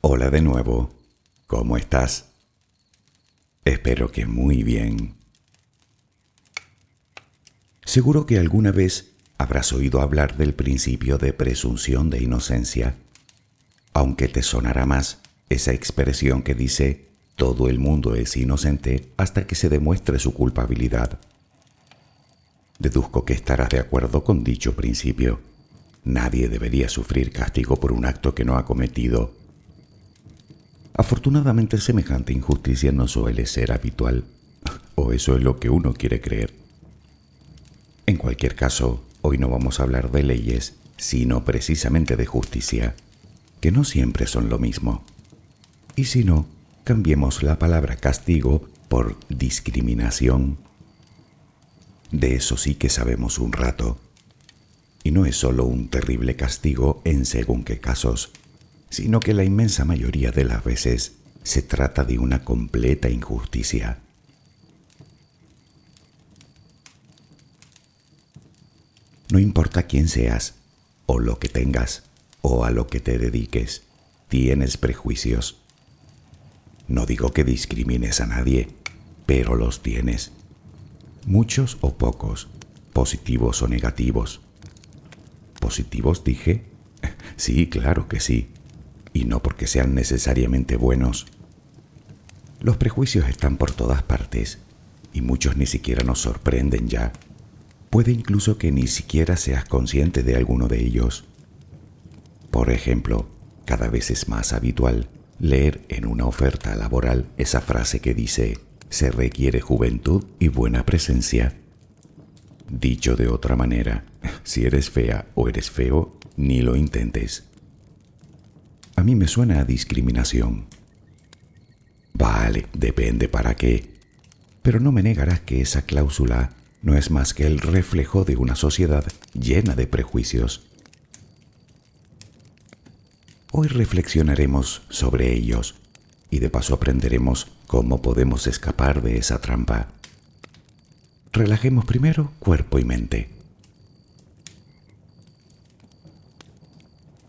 Hola de nuevo, ¿cómo estás? Espero que muy bien. Seguro que alguna vez habrás oído hablar del principio de presunción de inocencia, aunque te sonará más esa expresión que dice todo el mundo es inocente hasta que se demuestre su culpabilidad. Deduzco que estarás de acuerdo con dicho principio. Nadie debería sufrir castigo por un acto que no ha cometido. Afortunadamente semejante injusticia no suele ser habitual, o eso es lo que uno quiere creer. En cualquier caso, hoy no vamos a hablar de leyes, sino precisamente de justicia, que no siempre son lo mismo. Y si no, cambiemos la palabra castigo por discriminación. De eso sí que sabemos un rato. Y no es solo un terrible castigo en según qué casos, sino que la inmensa mayoría de las veces se trata de una completa injusticia. No importa quién seas, o lo que tengas, o a lo que te dediques, tienes prejuicios. No digo que discrimines a nadie, pero los tienes. Muchos o pocos, positivos o negativos. ¿Positivos dije? Sí, claro que sí, y no porque sean necesariamente buenos. Los prejuicios están por todas partes, y muchos ni siquiera nos sorprenden ya. Puede incluso que ni siquiera seas consciente de alguno de ellos. Por ejemplo, cada vez es más habitual leer en una oferta laboral esa frase que dice, se requiere juventud y buena presencia. Dicho de otra manera, si eres fea o eres feo, ni lo intentes. A mí me suena a discriminación. Vale, depende para qué. Pero no me negarás que esa cláusula no es más que el reflejo de una sociedad llena de prejuicios Hoy reflexionaremos sobre ellos y de paso aprenderemos cómo podemos escapar de esa trampa. Relajemos primero cuerpo y mente.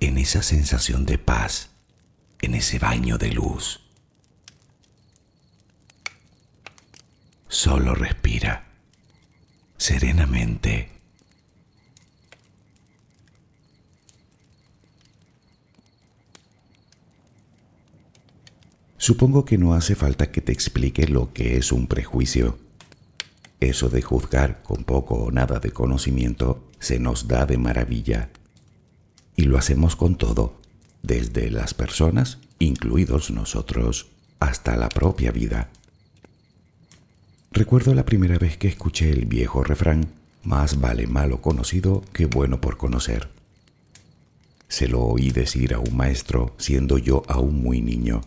en esa sensación de paz, en ese baño de luz. Solo respira serenamente. Supongo que no hace falta que te explique lo que es un prejuicio. Eso de juzgar con poco o nada de conocimiento se nos da de maravilla. Y lo hacemos con todo, desde las personas, incluidos nosotros, hasta la propia vida. Recuerdo la primera vez que escuché el viejo refrán, más vale malo conocido que bueno por conocer. Se lo oí decir a un maestro siendo yo aún muy niño.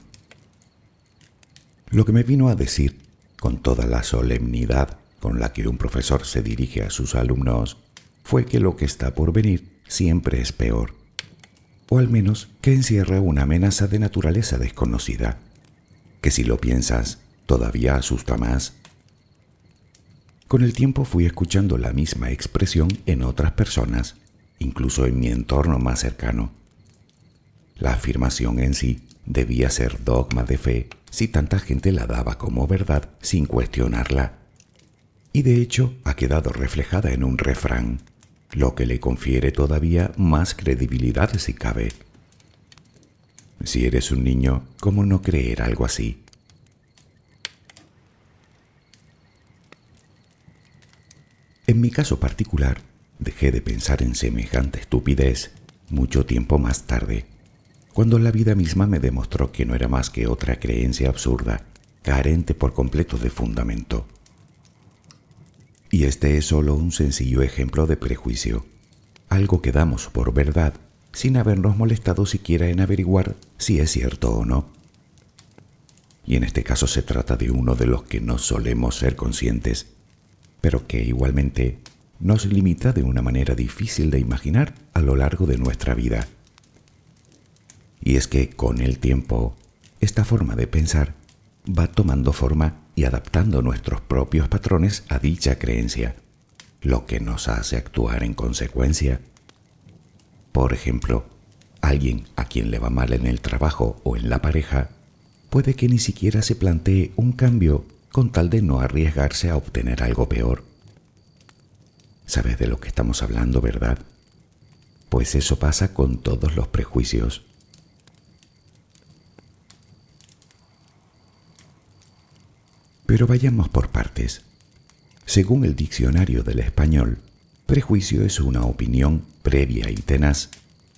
Lo que me vino a decir, con toda la solemnidad con la que un profesor se dirige a sus alumnos, fue que lo que está por venir siempre es peor, o al menos que encierra una amenaza de naturaleza desconocida, que si lo piensas todavía asusta más. Con el tiempo fui escuchando la misma expresión en otras personas, incluso en mi entorno más cercano. La afirmación en sí debía ser dogma de fe si tanta gente la daba como verdad sin cuestionarla. Y de hecho ha quedado reflejada en un refrán, lo que le confiere todavía más credibilidad si cabe. Si eres un niño, ¿cómo no creer algo así? En mi caso particular, dejé de pensar en semejante estupidez mucho tiempo más tarde cuando la vida misma me demostró que no era más que otra creencia absurda, carente por completo de fundamento. Y este es solo un sencillo ejemplo de prejuicio, algo que damos por verdad sin habernos molestado siquiera en averiguar si es cierto o no. Y en este caso se trata de uno de los que no solemos ser conscientes, pero que igualmente nos limita de una manera difícil de imaginar a lo largo de nuestra vida. Y es que con el tiempo, esta forma de pensar va tomando forma y adaptando nuestros propios patrones a dicha creencia, lo que nos hace actuar en consecuencia. Por ejemplo, alguien a quien le va mal en el trabajo o en la pareja puede que ni siquiera se plantee un cambio con tal de no arriesgarse a obtener algo peor. ¿Sabes de lo que estamos hablando, verdad? Pues eso pasa con todos los prejuicios. Pero vayamos por partes. Según el diccionario del español, prejuicio es una opinión previa y tenaz,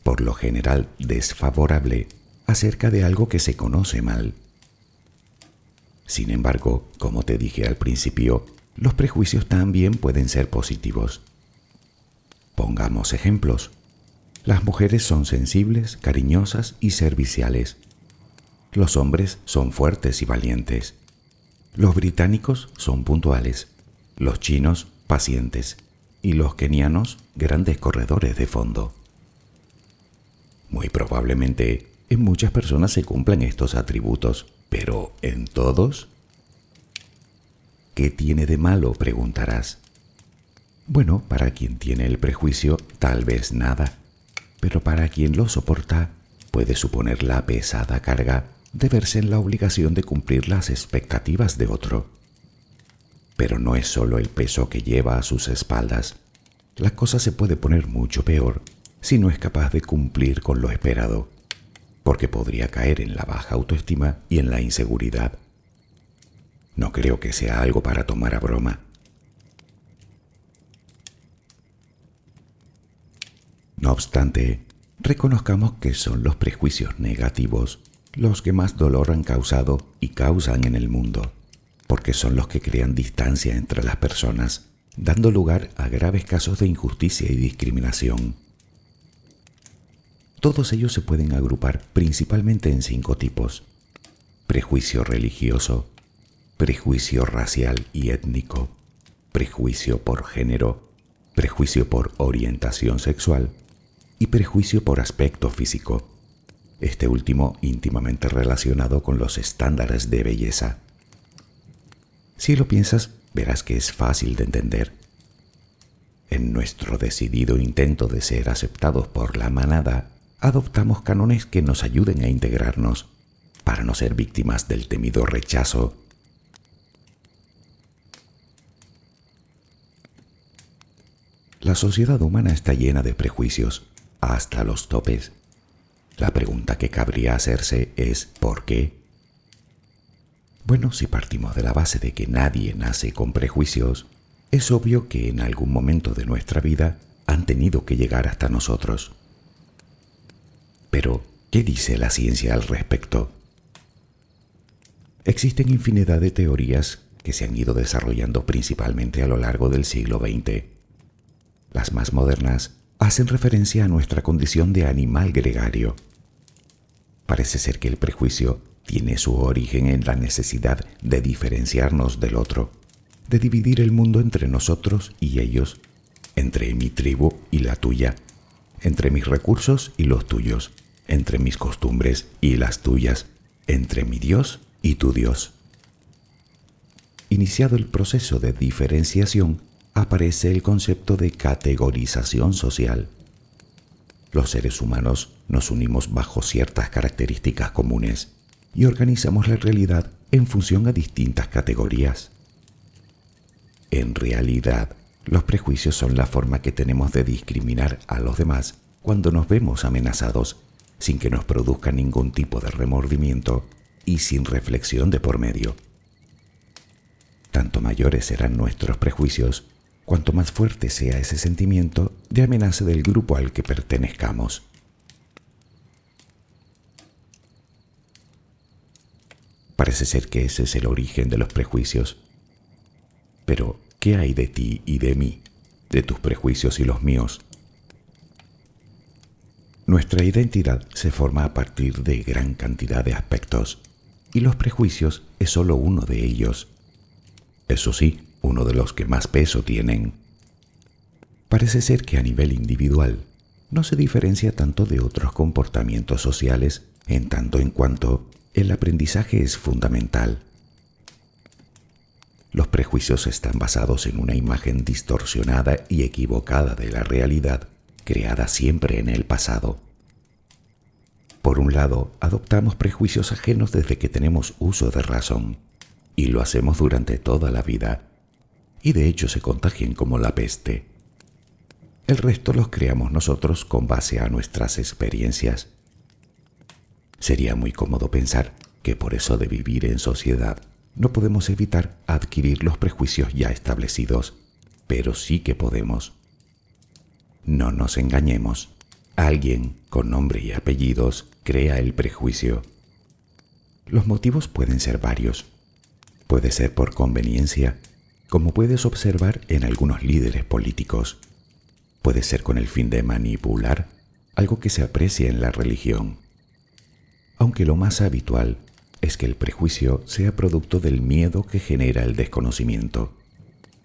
por lo general desfavorable, acerca de algo que se conoce mal. Sin embargo, como te dije al principio, los prejuicios también pueden ser positivos. Pongamos ejemplos. Las mujeres son sensibles, cariñosas y serviciales. Los hombres son fuertes y valientes. Los británicos son puntuales, los chinos pacientes y los kenianos grandes corredores de fondo. Muy probablemente en muchas personas se cumplan estos atributos, pero ¿en todos? ¿Qué tiene de malo? preguntarás. Bueno, para quien tiene el prejuicio, tal vez nada, pero para quien lo soporta, puede suponer la pesada carga de verse en la obligación de cumplir las expectativas de otro. Pero no es solo el peso que lleva a sus espaldas. La cosa se puede poner mucho peor si no es capaz de cumplir con lo esperado, porque podría caer en la baja autoestima y en la inseguridad. No creo que sea algo para tomar a broma. No obstante, reconozcamos que son los prejuicios negativos los que más dolor han causado y causan en el mundo, porque son los que crean distancia entre las personas, dando lugar a graves casos de injusticia y discriminación. Todos ellos se pueden agrupar principalmente en cinco tipos. Prejuicio religioso, prejuicio racial y étnico, prejuicio por género, prejuicio por orientación sexual, y prejuicio por aspecto físico, este último íntimamente relacionado con los estándares de belleza. Si lo piensas, verás que es fácil de entender. En nuestro decidido intento de ser aceptados por la manada, adoptamos cánones que nos ayuden a integrarnos, para no ser víctimas del temido rechazo. La sociedad humana está llena de prejuicios hasta los topes. La pregunta que cabría hacerse es ¿por qué? Bueno, si partimos de la base de que nadie nace con prejuicios, es obvio que en algún momento de nuestra vida han tenido que llegar hasta nosotros. Pero, ¿qué dice la ciencia al respecto? Existen infinidad de teorías que se han ido desarrollando principalmente a lo largo del siglo XX. Las más modernas hacen referencia a nuestra condición de animal gregario. Parece ser que el prejuicio tiene su origen en la necesidad de diferenciarnos del otro, de dividir el mundo entre nosotros y ellos, entre mi tribu y la tuya, entre mis recursos y los tuyos, entre mis costumbres y las tuyas, entre mi Dios y tu Dios. Iniciado el proceso de diferenciación, aparece el concepto de categorización social. Los seres humanos nos unimos bajo ciertas características comunes y organizamos la realidad en función a distintas categorías. En realidad, los prejuicios son la forma que tenemos de discriminar a los demás cuando nos vemos amenazados sin que nos produzca ningún tipo de remordimiento y sin reflexión de por medio. Tanto mayores serán nuestros prejuicios cuanto más fuerte sea ese sentimiento de amenaza del grupo al que pertenezcamos. Parece ser que ese es el origen de los prejuicios. Pero, ¿qué hay de ti y de mí, de tus prejuicios y los míos? Nuestra identidad se forma a partir de gran cantidad de aspectos, y los prejuicios es solo uno de ellos. Eso sí, uno de los que más peso tienen. Parece ser que a nivel individual no se diferencia tanto de otros comportamientos sociales en tanto en cuanto el aprendizaje es fundamental. Los prejuicios están basados en una imagen distorsionada y equivocada de la realidad creada siempre en el pasado. Por un lado, adoptamos prejuicios ajenos desde que tenemos uso de razón, y lo hacemos durante toda la vida y de hecho se contagian como la peste. El resto los creamos nosotros con base a nuestras experiencias. Sería muy cómodo pensar que por eso de vivir en sociedad no podemos evitar adquirir los prejuicios ya establecidos, pero sí que podemos. No nos engañemos. Alguien con nombre y apellidos crea el prejuicio. Los motivos pueden ser varios. Puede ser por conveniencia como puedes observar en algunos líderes políticos. Puede ser con el fin de manipular algo que se aprecia en la religión. Aunque lo más habitual es que el prejuicio sea producto del miedo que genera el desconocimiento,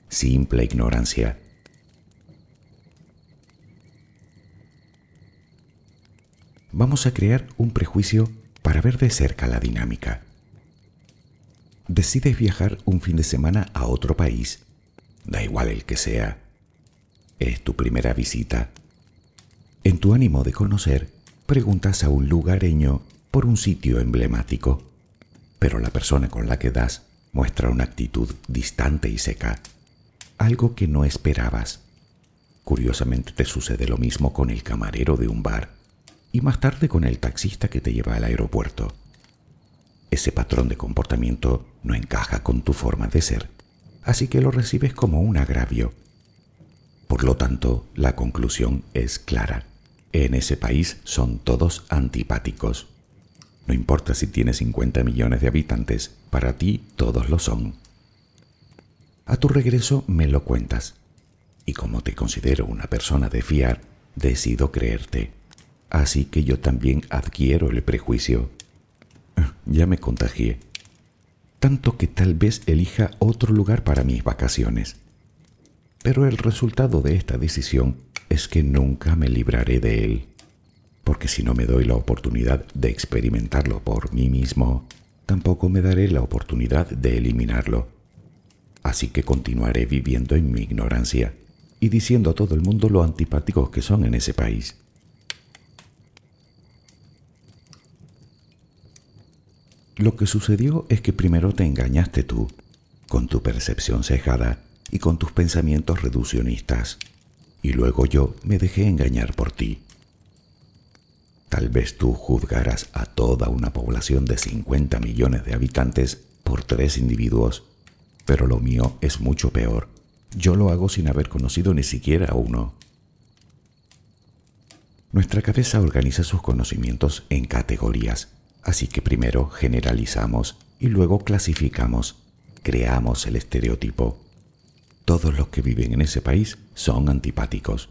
simple ignorancia. Vamos a crear un prejuicio para ver de cerca la dinámica. Decides viajar un fin de semana a otro país, da igual el que sea. Es tu primera visita. En tu ánimo de conocer, preguntas a un lugareño por un sitio emblemático, pero la persona con la que das muestra una actitud distante y seca, algo que no esperabas. Curiosamente te sucede lo mismo con el camarero de un bar y más tarde con el taxista que te lleva al aeropuerto. Ese patrón de comportamiento no encaja con tu forma de ser, así que lo recibes como un agravio. Por lo tanto, la conclusión es clara. En ese país son todos antipáticos. No importa si tienes 50 millones de habitantes, para ti todos lo son. A tu regreso me lo cuentas. Y como te considero una persona de fiar, decido creerte. Así que yo también adquiero el prejuicio. Ya me contagié. Tanto que tal vez elija otro lugar para mis vacaciones. Pero el resultado de esta decisión es que nunca me libraré de él. Porque si no me doy la oportunidad de experimentarlo por mí mismo, tampoco me daré la oportunidad de eliminarlo. Así que continuaré viviendo en mi ignorancia y diciendo a todo el mundo lo antipáticos que son en ese país. Lo que sucedió es que primero te engañaste tú, con tu percepción cejada y con tus pensamientos reduccionistas, y luego yo me dejé engañar por ti. Tal vez tú juzgaras a toda una población de 50 millones de habitantes por tres individuos, pero lo mío es mucho peor. Yo lo hago sin haber conocido ni siquiera a uno. Nuestra cabeza organiza sus conocimientos en categorías Así que primero generalizamos y luego clasificamos, creamos el estereotipo. Todos los que viven en ese país son antipáticos.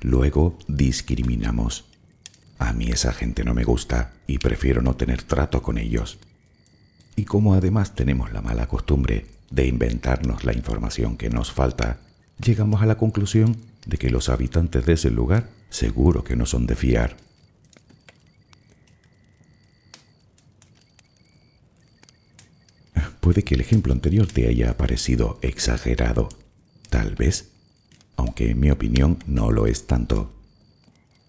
Luego discriminamos. A mí esa gente no me gusta y prefiero no tener trato con ellos. Y como además tenemos la mala costumbre de inventarnos la información que nos falta, llegamos a la conclusión de que los habitantes de ese lugar seguro que no son de fiar. Puede que el ejemplo anterior te haya parecido exagerado, tal vez, aunque en mi opinión no lo es tanto.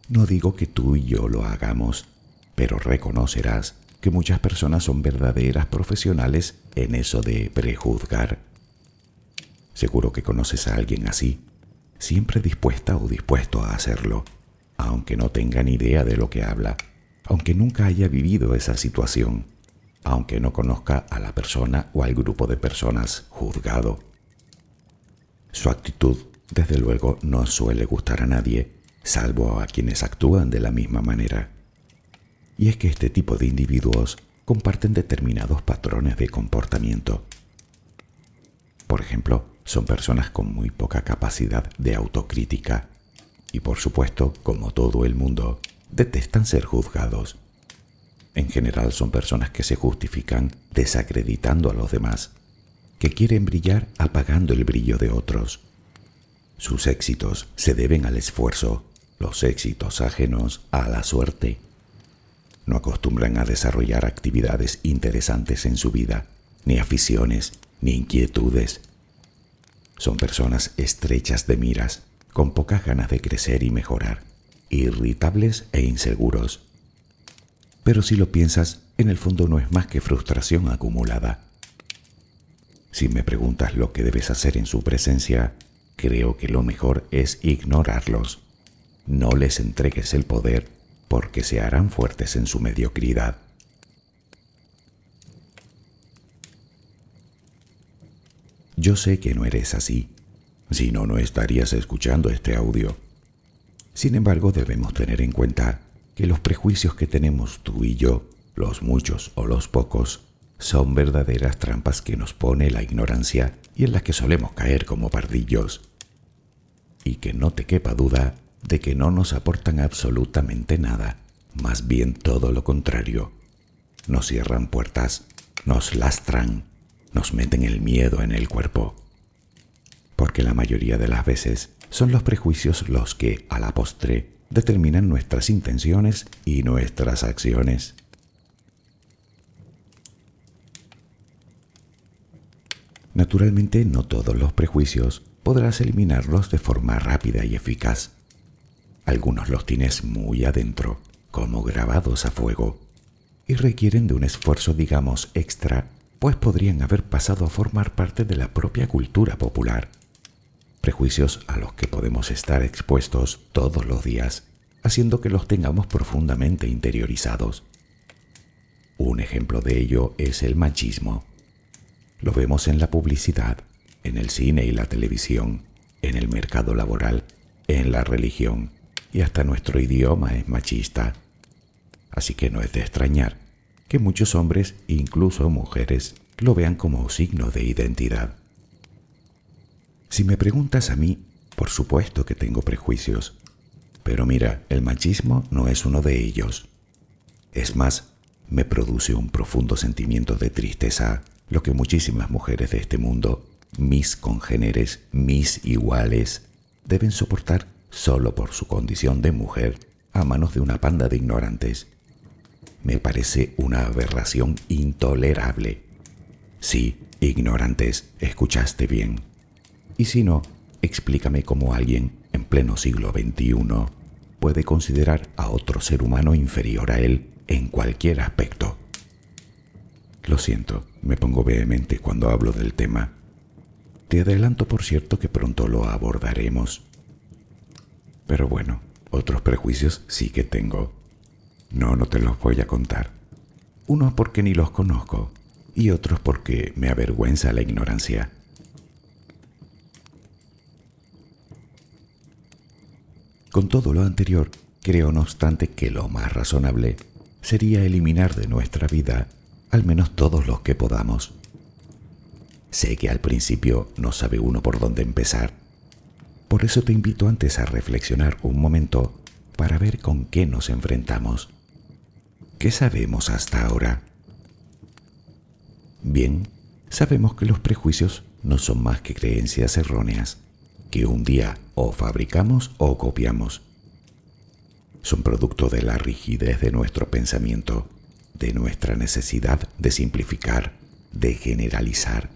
No digo que tú y yo lo hagamos, pero reconocerás que muchas personas son verdaderas profesionales en eso de prejuzgar. Seguro que conoces a alguien así, siempre dispuesta o dispuesto a hacerlo, aunque no tenga ni idea de lo que habla, aunque nunca haya vivido esa situación aunque no conozca a la persona o al grupo de personas juzgado. Su actitud, desde luego, no suele gustar a nadie, salvo a quienes actúan de la misma manera. Y es que este tipo de individuos comparten determinados patrones de comportamiento. Por ejemplo, son personas con muy poca capacidad de autocrítica y por supuesto, como todo el mundo, detestan ser juzgados en general son personas que se justifican desacreditando a los demás, que quieren brillar apagando el brillo de otros. Sus éxitos se deben al esfuerzo, los éxitos ajenos a la suerte. No acostumbran a desarrollar actividades interesantes en su vida, ni aficiones, ni inquietudes. Son personas estrechas de miras, con pocas ganas de crecer y mejorar, irritables e inseguros pero si lo piensas, en el fondo no es más que frustración acumulada. Si me preguntas lo que debes hacer en su presencia, creo que lo mejor es ignorarlos. No les entregues el poder porque se harán fuertes en su mediocridad. Yo sé que no eres así, si no, no estarías escuchando este audio. Sin embargo, debemos tener en cuenta que los prejuicios que tenemos tú y yo, los muchos o los pocos, son verdaderas trampas que nos pone la ignorancia y en las que solemos caer como pardillos. Y que no te quepa duda de que no nos aportan absolutamente nada, más bien todo lo contrario. Nos cierran puertas, nos lastran, nos meten el miedo en el cuerpo. Porque la mayoría de las veces son los prejuicios los que, a la postre, determinan nuestras intenciones y nuestras acciones. Naturalmente, no todos los prejuicios podrás eliminarlos de forma rápida y eficaz. Algunos los tienes muy adentro, como grabados a fuego, y requieren de un esfuerzo, digamos, extra, pues podrían haber pasado a formar parte de la propia cultura popular. Prejuicios a los que podemos estar expuestos todos los días, haciendo que los tengamos profundamente interiorizados. Un ejemplo de ello es el machismo. Lo vemos en la publicidad, en el cine y la televisión, en el mercado laboral, en la religión y hasta nuestro idioma es machista. Así que no es de extrañar que muchos hombres, incluso mujeres, lo vean como signo de identidad. Si me preguntas a mí, por supuesto que tengo prejuicios, pero mira, el machismo no es uno de ellos. Es más, me produce un profundo sentimiento de tristeza lo que muchísimas mujeres de este mundo, mis congéneres, mis iguales, deben soportar solo por su condición de mujer a manos de una panda de ignorantes. Me parece una aberración intolerable. Sí, ignorantes, escuchaste bien. Y si no, explícame cómo alguien en pleno siglo XXI puede considerar a otro ser humano inferior a él en cualquier aspecto. Lo siento, me pongo vehemente cuando hablo del tema. Te adelanto, por cierto, que pronto lo abordaremos. Pero bueno, otros prejuicios sí que tengo. No, no te los voy a contar. Unos porque ni los conozco y otros porque me avergüenza la ignorancia. Con todo lo anterior, creo no obstante que lo más razonable sería eliminar de nuestra vida al menos todos los que podamos. Sé que al principio no sabe uno por dónde empezar. Por eso te invito antes a reflexionar un momento para ver con qué nos enfrentamos. ¿Qué sabemos hasta ahora? Bien, sabemos que los prejuicios no son más que creencias erróneas, que un día o fabricamos o copiamos. Son producto de la rigidez de nuestro pensamiento de nuestra necesidad de simplificar, de generalizar,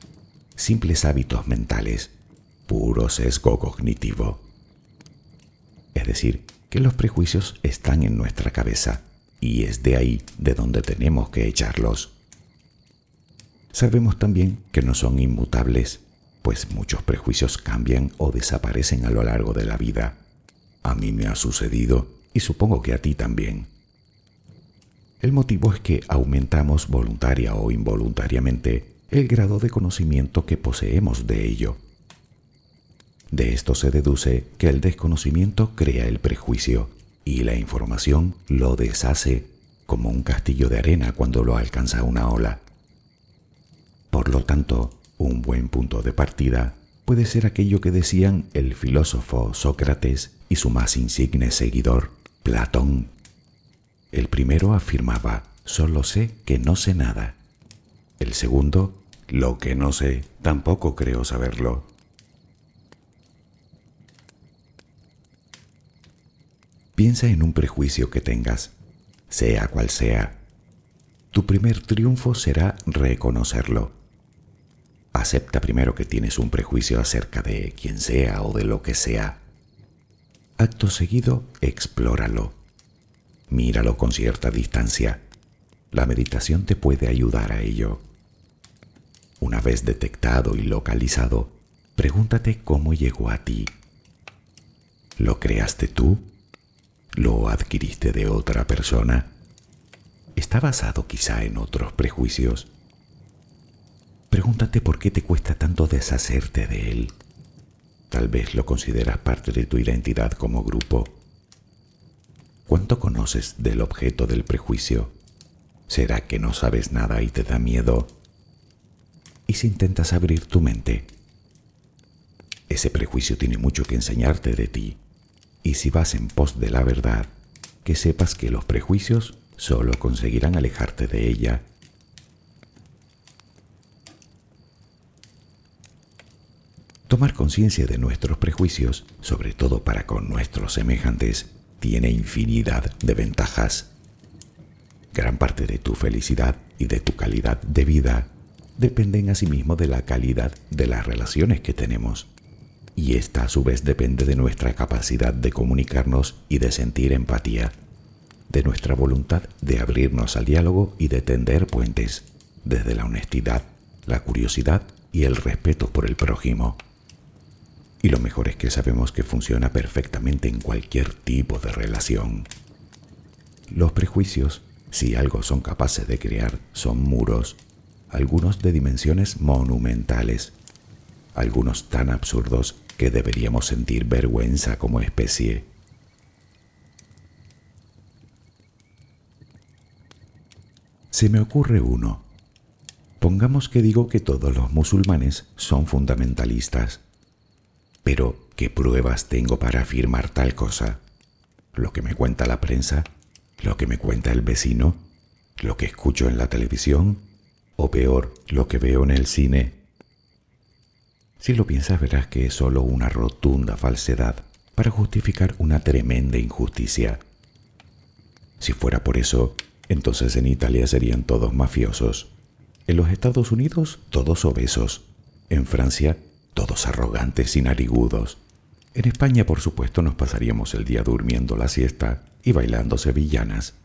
simples hábitos mentales, puro sesgo cognitivo. Es decir, que los prejuicios están en nuestra cabeza y es de ahí de donde tenemos que echarlos. Sabemos también que no son inmutables, pues muchos prejuicios cambian o desaparecen a lo largo de la vida. A mí me ha sucedido y supongo que a ti también. El motivo es que aumentamos voluntaria o involuntariamente el grado de conocimiento que poseemos de ello. De esto se deduce que el desconocimiento crea el prejuicio y la información lo deshace como un castillo de arena cuando lo alcanza una ola. Por lo tanto, un buen punto de partida puede ser aquello que decían el filósofo Sócrates y su más insigne seguidor, Platón. El primero afirmaba, solo sé que no sé nada. El segundo, lo que no sé, tampoco creo saberlo. Piensa en un prejuicio que tengas, sea cual sea. Tu primer triunfo será reconocerlo. Acepta primero que tienes un prejuicio acerca de quien sea o de lo que sea. Acto seguido, explóralo Míralo con cierta distancia. La meditación te puede ayudar a ello. Una vez detectado y localizado, pregúntate cómo llegó a ti. ¿Lo creaste tú? ¿Lo adquiriste de otra persona? ¿Está basado quizá en otros prejuicios? Pregúntate por qué te cuesta tanto deshacerte de él. Tal vez lo consideras parte de tu identidad como grupo ¿Cuánto conoces del objeto del prejuicio? ¿Será que no sabes nada y te da miedo? ¿Y si intentas abrir tu mente? Ese prejuicio tiene mucho que enseñarte de ti. Y si vas en pos de la verdad, que sepas que los prejuicios solo conseguirán alejarte de ella. Tomar conciencia de nuestros prejuicios, sobre todo para con nuestros semejantes, tiene infinidad de ventajas. Gran parte de tu felicidad y de tu calidad de vida dependen asimismo de la calidad de las relaciones que tenemos. Y esta a su vez depende de nuestra capacidad de comunicarnos y de sentir empatía, de nuestra voluntad de abrirnos al diálogo y de tender puentes, desde la honestidad, la curiosidad y el respeto por el prójimo. Y lo mejor es que sabemos que funciona perfectamente en cualquier tipo de relación. Los prejuicios si algo son capaces de crear, son muros, algunos de dimensiones monumentales, algunos tan absurdos que deberíamos sentir vergüenza como especie. Se me ocurre uno. Pongamos que digo que todos los musulmanes son fundamentalistas. Pero, ¿qué pruebas tengo para afirmar tal cosa? ¿Lo que me cuenta la prensa? lo que me cuenta el vecino, lo que escucho en la televisión, o peor, lo que veo en el cine. Si lo piensas verás que es solo una rotunda falsedad para justificar una tremenda injusticia. Si fuera por eso, entonces en Italia serían todos mafiosos. En los Estados Unidos, todos obesos. En Francia, todos arrogantes y narigudos. En España, por supuesto, nos pasaríamos el día durmiendo la siesta y bailando sevillanas,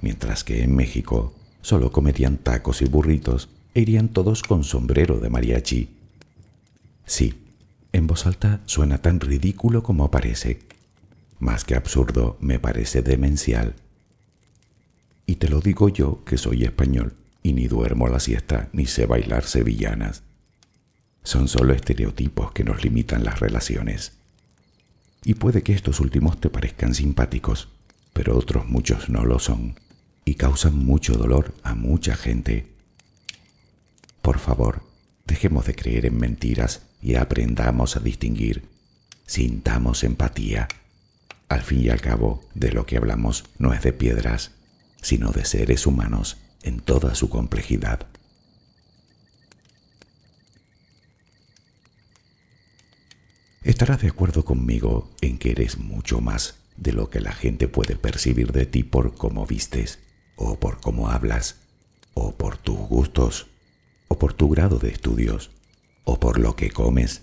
mientras que en México solo comerían tacos y burritos e irían todos con sombrero de mariachi. Sí, en voz alta suena tan ridículo como parece. Más que absurdo, me parece demencial. Y te lo digo yo que soy español y ni duermo la siesta ni sé bailar sevillanas. Son solo estereotipos que nos limitan las relaciones. Y puede que estos últimos te parezcan simpáticos, pero otros muchos no lo son y causan mucho dolor a mucha gente. Por favor, dejemos de creer en mentiras y aprendamos a distinguir. Sintamos empatía. Al fin y al cabo, de lo que hablamos no es de piedras, sino de seres humanos en toda su complejidad. Estarás de acuerdo conmigo en que eres mucho más de lo que la gente puede percibir de ti por cómo vistes, o por cómo hablas, o por tus gustos, o por tu grado de estudios, o por lo que comes,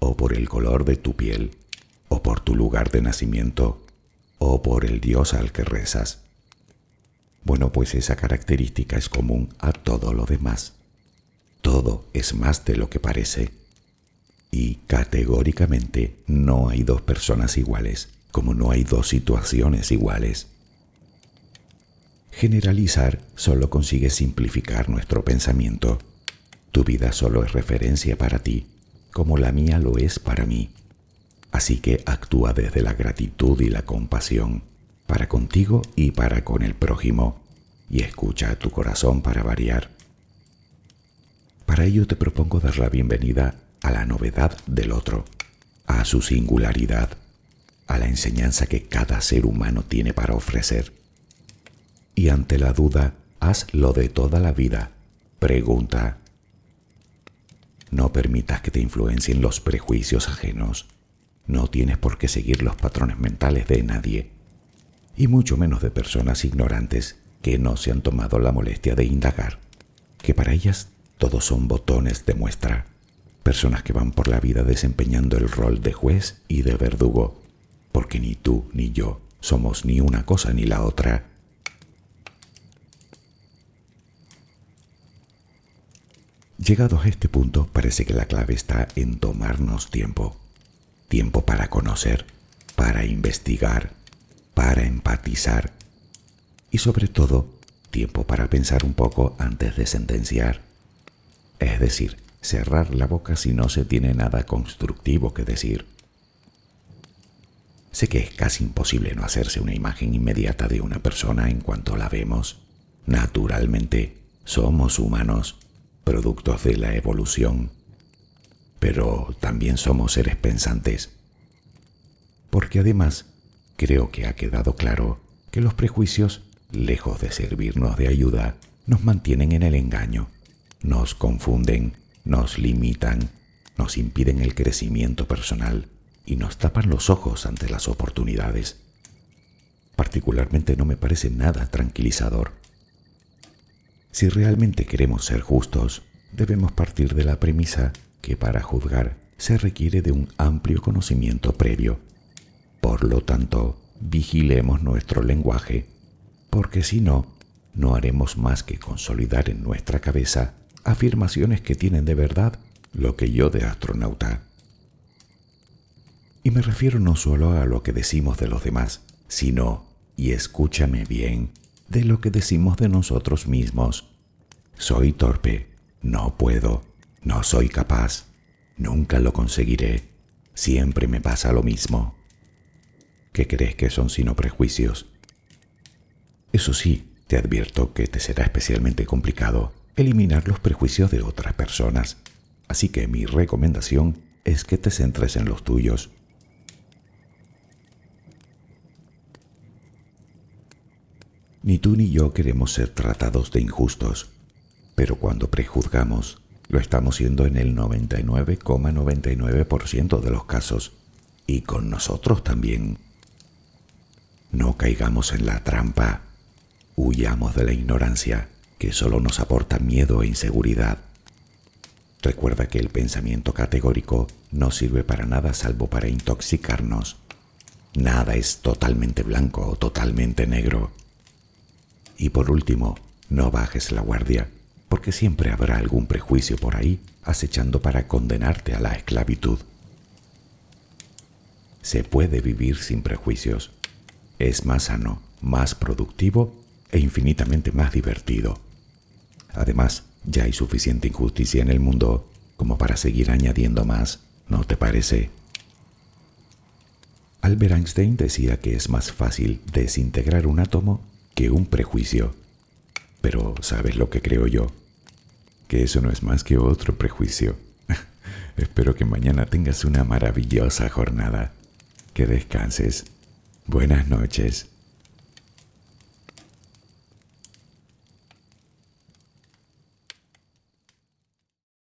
o por el color de tu piel, o por tu lugar de nacimiento, o por el Dios al que rezas. Bueno, pues esa característica es común a todo lo demás. Todo es más de lo que parece y categóricamente no hay dos personas iguales, como no hay dos situaciones iguales. Generalizar solo consigue simplificar nuestro pensamiento. Tu vida solo es referencia para ti, como la mía lo es para mí. Así que actúa desde la gratitud y la compasión, para contigo y para con el prójimo, y escucha a tu corazón para variar. Para ello te propongo dar la bienvenida a la novedad del otro, a su singularidad, a la enseñanza que cada ser humano tiene para ofrecer. Y ante la duda, haz lo de toda la vida. Pregunta. No permitas que te influencien los prejuicios ajenos. No tienes por qué seguir los patrones mentales de nadie, y mucho menos de personas ignorantes que no se han tomado la molestia de indagar, que para ellas todos son botones de muestra personas que van por la vida desempeñando el rol de juez y de verdugo, porque ni tú ni yo somos ni una cosa ni la otra. Llegados a este punto, parece que la clave está en tomarnos tiempo. Tiempo para conocer, para investigar, para empatizar y sobre todo tiempo para pensar un poco antes de sentenciar. Es decir, cerrar la boca si no se tiene nada constructivo que decir. Sé que es casi imposible no hacerse una imagen inmediata de una persona en cuanto la vemos. Naturalmente, somos humanos, productos de la evolución, pero también somos seres pensantes. Porque además, creo que ha quedado claro que los prejuicios, lejos de servirnos de ayuda, nos mantienen en el engaño, nos confunden nos limitan, nos impiden el crecimiento personal y nos tapan los ojos ante las oportunidades. particularmente no me parece nada tranquilizador. Si realmente queremos ser justos, debemos partir de la premisa que para juzgar se requiere de un amplio conocimiento previo. Por lo tanto, vigilemos nuestro lenguaje, porque si no, no haremos más que consolidar en nuestra cabeza afirmaciones que tienen de verdad lo que yo de astronauta. Y me refiero no solo a lo que decimos de los demás, sino, y escúchame bien, de lo que decimos de nosotros mismos. Soy torpe, no puedo, no soy capaz, nunca lo conseguiré, siempre me pasa lo mismo. ¿Qué crees que son sino prejuicios? Eso sí, te advierto que te será especialmente complicado eliminar los prejuicios de otras personas, así que mi recomendación es que te centres en los tuyos. Ni tú ni yo queremos ser tratados de injustos, pero cuando prejuzgamos, lo estamos siendo en el 99,99% de los casos, y con nosotros también. No caigamos en la trampa, huyamos de la ignorancia, que solo nos aporta miedo e inseguridad. Recuerda que el pensamiento categórico no sirve para nada salvo para intoxicarnos. Nada es totalmente blanco o totalmente negro. Y por último, no bajes la guardia, porque siempre habrá algún prejuicio por ahí acechando para condenarte a la esclavitud. Se puede vivir sin prejuicios. Es más sano, más productivo e infinitamente más divertido. Además, ya hay suficiente injusticia en el mundo como para seguir añadiendo más, ¿no te parece? Albert Einstein decía que es más fácil desintegrar un átomo que un prejuicio. Pero ¿sabes lo que creo yo? Que eso no es más que otro prejuicio. Espero que mañana tengas una maravillosa jornada. Que descanses. Buenas noches.